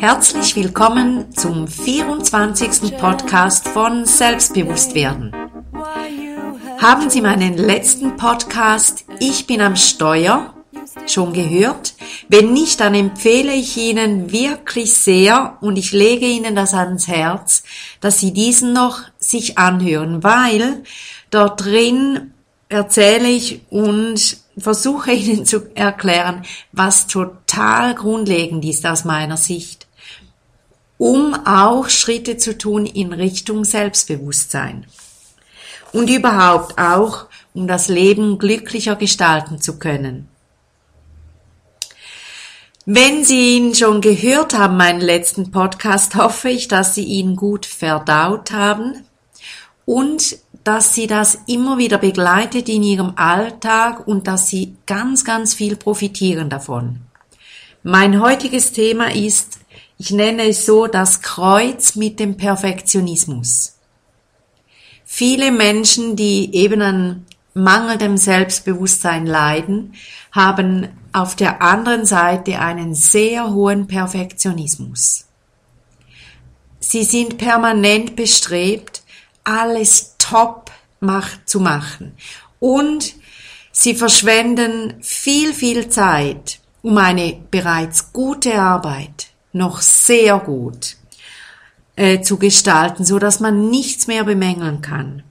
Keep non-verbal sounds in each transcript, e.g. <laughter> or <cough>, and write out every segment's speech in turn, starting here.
Herzlich willkommen zum 24. Podcast von Selbstbewusstwerden. Haben Sie meinen letzten Podcast Ich bin am Steuer schon gehört? Wenn nicht, dann empfehle ich Ihnen wirklich sehr und ich lege Ihnen das ans Herz, dass Sie diesen noch sich anhören, weil dort drin erzähle ich und versuche Ihnen zu erklären, was total grundlegend ist aus meiner Sicht, um auch Schritte zu tun in Richtung Selbstbewusstsein. Und überhaupt auch, um das Leben glücklicher gestalten zu können. Wenn Sie ihn schon gehört haben, meinen letzten Podcast, <laughs> hoffe ich, dass Sie ihn gut verdaut haben und dass Sie das immer wieder begleitet in Ihrem Alltag und dass Sie ganz, ganz viel profitieren davon. Mein heutiges Thema ist, ich nenne es so, das Kreuz mit dem Perfektionismus. Viele Menschen, die eben an mangelndem Selbstbewusstsein leiden, haben auf der anderen Seite einen sehr hohen Perfektionismus. Sie sind permanent bestrebt, alles top zu machen. Und sie verschwenden viel, viel Zeit, um eine bereits gute Arbeit noch sehr gut äh, zu gestalten, so dass man nichts mehr bemängeln kann.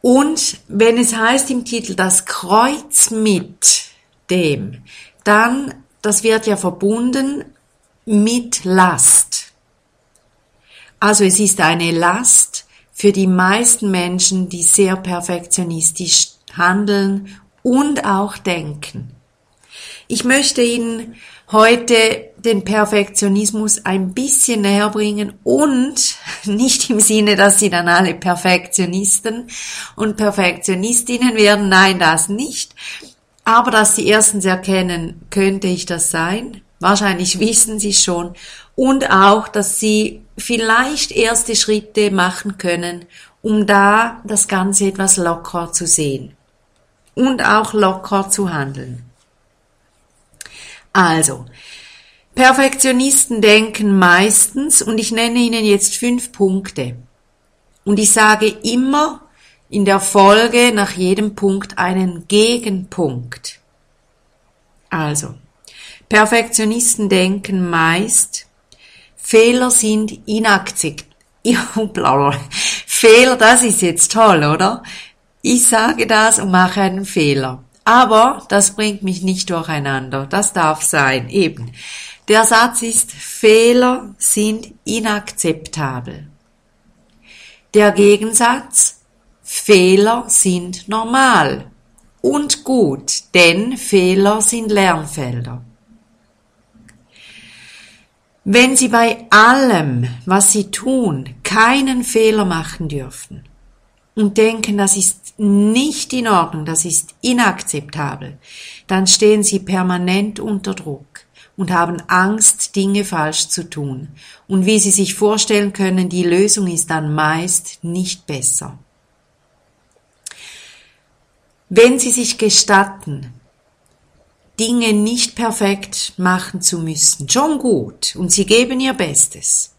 Und wenn es heißt im Titel das Kreuz mit dem, dann, das wird ja verbunden mit Last. Also es ist eine Last für die meisten Menschen, die sehr perfektionistisch handeln und auch denken. Ich möchte Ihnen heute den Perfektionismus ein bisschen näher bringen und <laughs> nicht im Sinne, dass Sie dann alle Perfektionisten und Perfektionistinnen werden, nein, das nicht, aber dass Sie erstens erkennen, könnte ich das sein? Wahrscheinlich wissen Sie schon und auch, dass Sie vielleicht erste Schritte machen können, um da das Ganze etwas locker zu sehen und auch locker zu handeln. Also, Perfektionisten denken meistens, und ich nenne Ihnen jetzt fünf Punkte. Und ich sage immer in der Folge nach jedem Punkt einen Gegenpunkt. Also, Perfektionisten denken meist, Fehler sind inakzeptabel. <laughs> Fehler, das ist jetzt toll, oder? Ich sage das und mache einen Fehler. Aber das bringt mich nicht durcheinander. Das darf sein, eben. Der Satz ist, Fehler sind inakzeptabel. Der Gegensatz, Fehler sind normal und gut, denn Fehler sind Lernfelder. Wenn Sie bei allem, was Sie tun, keinen Fehler machen dürfen und denken, das ist nicht in Ordnung, das ist inakzeptabel, dann stehen Sie permanent unter Druck und haben Angst, Dinge falsch zu tun. Und wie Sie sich vorstellen können, die Lösung ist dann meist nicht besser. Wenn Sie sich gestatten, Dinge nicht perfekt machen zu müssen. Schon gut und sie geben ihr Bestes,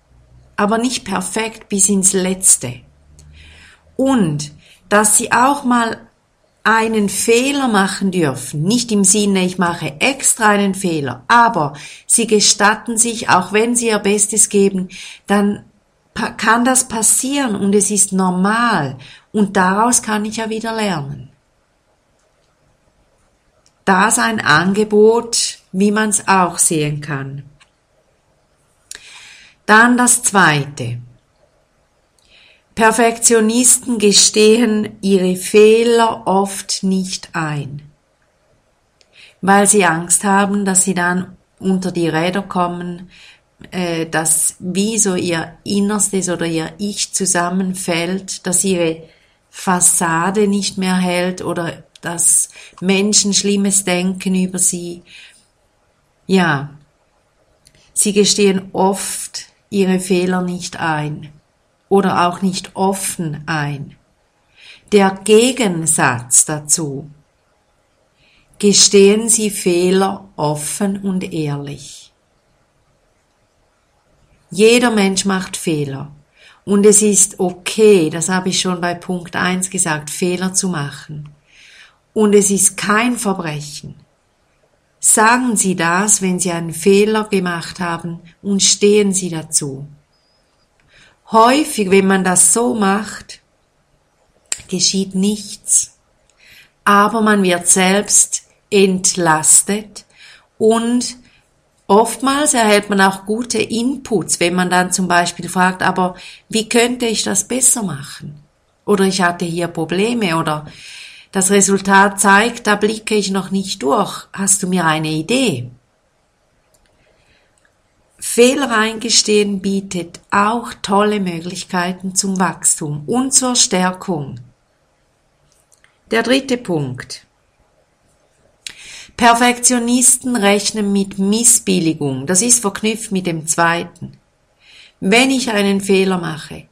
aber nicht perfekt bis ins Letzte. Und dass sie auch mal einen Fehler machen dürfen, nicht im Sinne, ich mache extra einen Fehler, aber sie gestatten sich, auch wenn sie ihr Bestes geben, dann kann das passieren und es ist normal und daraus kann ich ja wieder lernen das ein Angebot, wie man es auch sehen kann. Dann das Zweite. Perfektionisten gestehen ihre Fehler oft nicht ein, weil sie Angst haben, dass sie dann unter die Räder kommen, äh, dass wie so ihr Innerstes oder ihr Ich zusammenfällt, dass ihre Fassade nicht mehr hält oder dass Menschen Schlimmes denken über sie. Ja, sie gestehen oft ihre Fehler nicht ein oder auch nicht offen ein. Der Gegensatz dazu. Gestehen Sie Fehler offen und ehrlich. Jeder Mensch macht Fehler. Und es ist okay, das habe ich schon bei Punkt 1 gesagt, Fehler zu machen. Und es ist kein Verbrechen. Sagen Sie das, wenn Sie einen Fehler gemacht haben und stehen Sie dazu. Häufig, wenn man das so macht, geschieht nichts. Aber man wird selbst entlastet und Oftmals erhält man auch gute Inputs, wenn man dann zum Beispiel fragt, aber wie könnte ich das besser machen? Oder ich hatte hier Probleme oder das Resultat zeigt, da blicke ich noch nicht durch. Hast du mir eine Idee? Fehler eingestehen bietet auch tolle Möglichkeiten zum Wachstum und zur Stärkung. Der dritte Punkt. Perfektionisten rechnen mit Missbilligung. Das ist verknüpft mit dem zweiten. Wenn ich einen Fehler mache,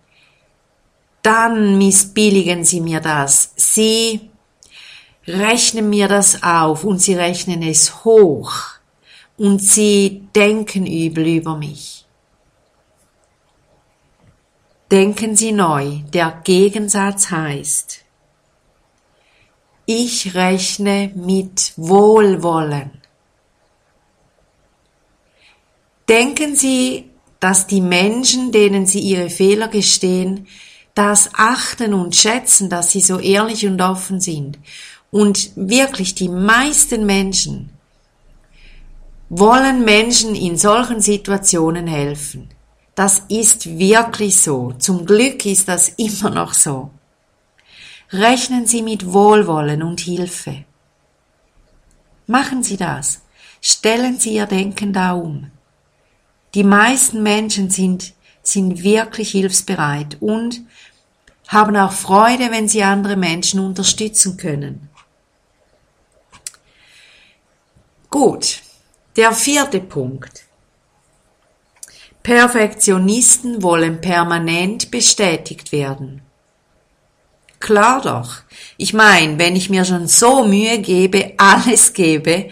dann missbilligen sie mir das. Sie rechnen mir das auf und sie rechnen es hoch und sie denken übel über mich. Denken Sie neu, der Gegensatz heißt, ich rechne mit Wohlwollen. Denken Sie, dass die Menschen, denen Sie Ihre Fehler gestehen, das achten und schätzen, dass Sie so ehrlich und offen sind. Und wirklich die meisten Menschen wollen Menschen in solchen Situationen helfen. Das ist wirklich so. Zum Glück ist das <laughs> immer noch so. Rechnen Sie mit Wohlwollen und Hilfe. Machen Sie das. Stellen Sie Ihr Denken da um. Die meisten Menschen sind, sind wirklich hilfsbereit und haben auch Freude, wenn sie andere Menschen unterstützen können. Gut, der vierte Punkt. Perfektionisten wollen permanent bestätigt werden. Klar doch. Ich meine, wenn ich mir schon so Mühe gebe, alles gebe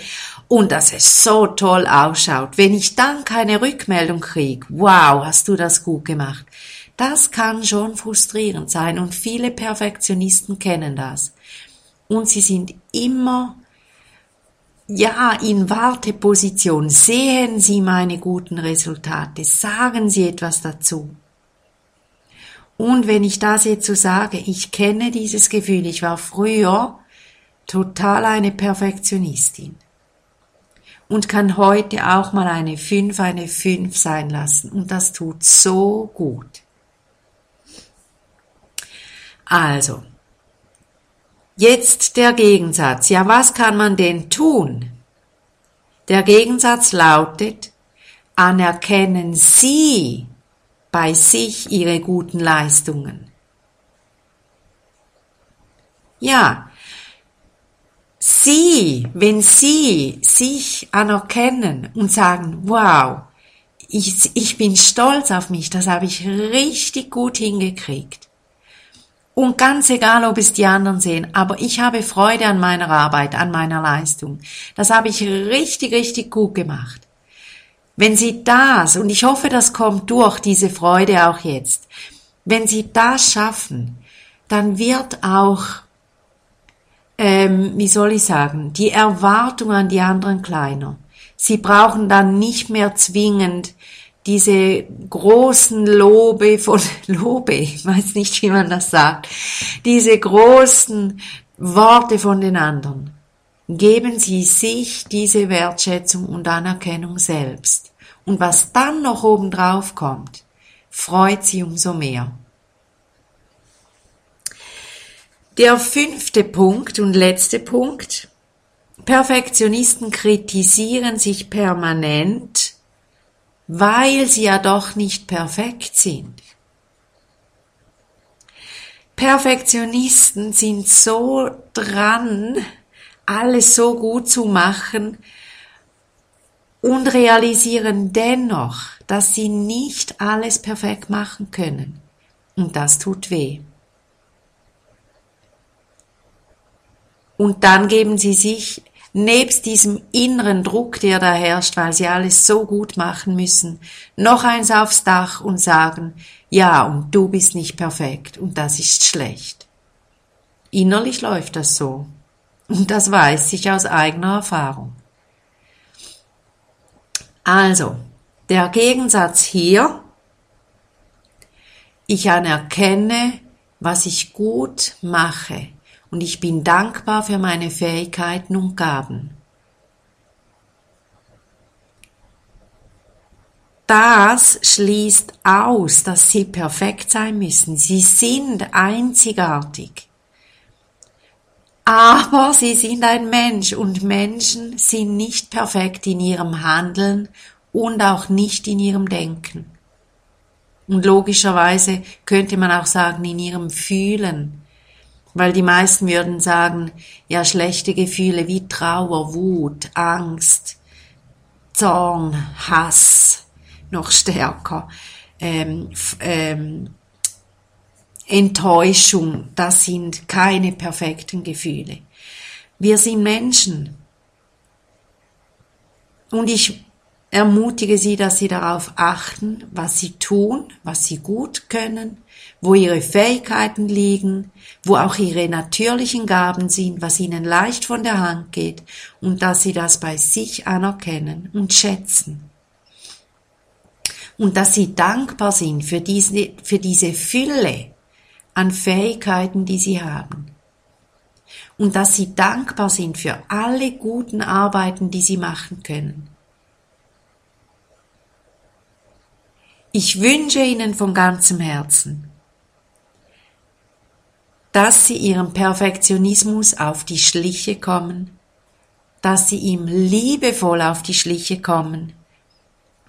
und dass es so toll ausschaut, wenn ich dann keine Rückmeldung kriege, wow, hast du das gut gemacht, das kann schon frustrierend sein und viele Perfektionisten kennen das. Und sie sind immer ja, in Warteposition. Sehen Sie meine guten Resultate. Sagen Sie etwas dazu. Und wenn ich das jetzt so sage, ich kenne dieses Gefühl, ich war früher total eine Perfektionistin und kann heute auch mal eine 5 eine 5 sein lassen und das tut so gut. Also, jetzt der Gegensatz. Ja, was kann man denn tun? Der Gegensatz lautet, anerkennen Sie bei sich ihre guten Leistungen. Ja, Sie, wenn Sie sich anerkennen und sagen, wow, ich, ich bin stolz auf mich, das habe ich richtig gut hingekriegt. Und ganz egal, ob es die anderen sehen, aber ich habe Freude an meiner Arbeit, an meiner Leistung. Das habe ich richtig, richtig gut gemacht. Wenn Sie das, und ich hoffe, das kommt durch, diese Freude auch jetzt, wenn Sie das schaffen, dann wird auch, ähm, wie soll ich sagen, die Erwartung an die anderen kleiner. Sie brauchen dann nicht mehr zwingend diese großen Lobe von <laughs> Lobe, ich weiß nicht, wie man das sagt, diese großen Worte von den anderen. Geben Sie sich diese Wertschätzung und Anerkennung selbst. Und was dann noch obendrauf kommt, freut Sie umso mehr. Der fünfte Punkt und letzte Punkt. Perfektionisten kritisieren sich permanent, weil sie ja doch nicht perfekt sind. Perfektionisten sind so dran, alles so gut zu machen und realisieren dennoch, dass sie nicht alles perfekt machen können. Und das tut weh. Und dann geben sie sich nebst diesem inneren Druck, der da herrscht, weil sie alles so gut machen müssen, noch eins aufs Dach und sagen, ja, und du bist nicht perfekt und das ist schlecht. Innerlich läuft das so. Und das weiß ich aus eigener Erfahrung. Also, der Gegensatz hier, ich anerkenne, was ich gut mache und ich bin dankbar für meine Fähigkeiten und Gaben. Das schließt aus, dass sie perfekt sein müssen. Sie sind einzigartig. Aber sie sind ein Mensch und Menschen sind nicht perfekt in ihrem Handeln und auch nicht in ihrem Denken. Und logischerweise könnte man auch sagen, in ihrem Fühlen. Weil die meisten würden sagen, ja, schlechte Gefühle wie Trauer, Wut, Angst, Zorn, Hass, noch stärker, ähm, ähm, Enttäuschung, das sind keine perfekten Gefühle. Wir sind Menschen. Und ich ermutige Sie, dass Sie darauf achten, was Sie tun, was Sie gut können, wo Ihre Fähigkeiten liegen, wo auch Ihre natürlichen Gaben sind, was Ihnen leicht von der Hand geht und dass Sie das bei sich anerkennen und schätzen. Und dass Sie dankbar sind für diese, für diese Fülle an Fähigkeiten, die Sie haben. Und dass Sie dankbar sind für alle guten Arbeiten, die Sie machen können Ich wünsche Ihnen von ganzem Herzen, dass Sie Ihrem Perfektionismus auf die Schliche kommen, dass Sie ihm liebevoll auf die Schliche kommen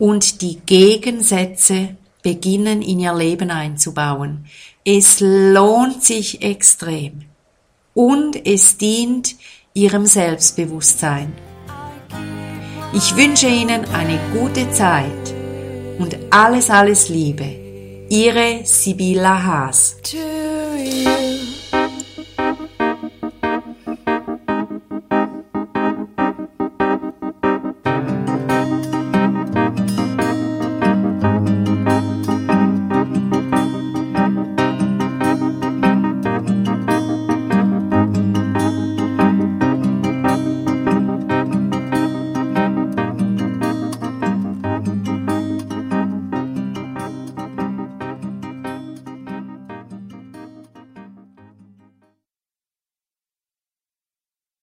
und die Gegensätze beginnen in Ihr Leben einzubauen. Es lohnt sich extrem und es dient Ihrem Selbstbewusstsein. Ich wünsche Ihnen eine gute Zeit und alles, alles Liebe. Ihre Sibylla Haas.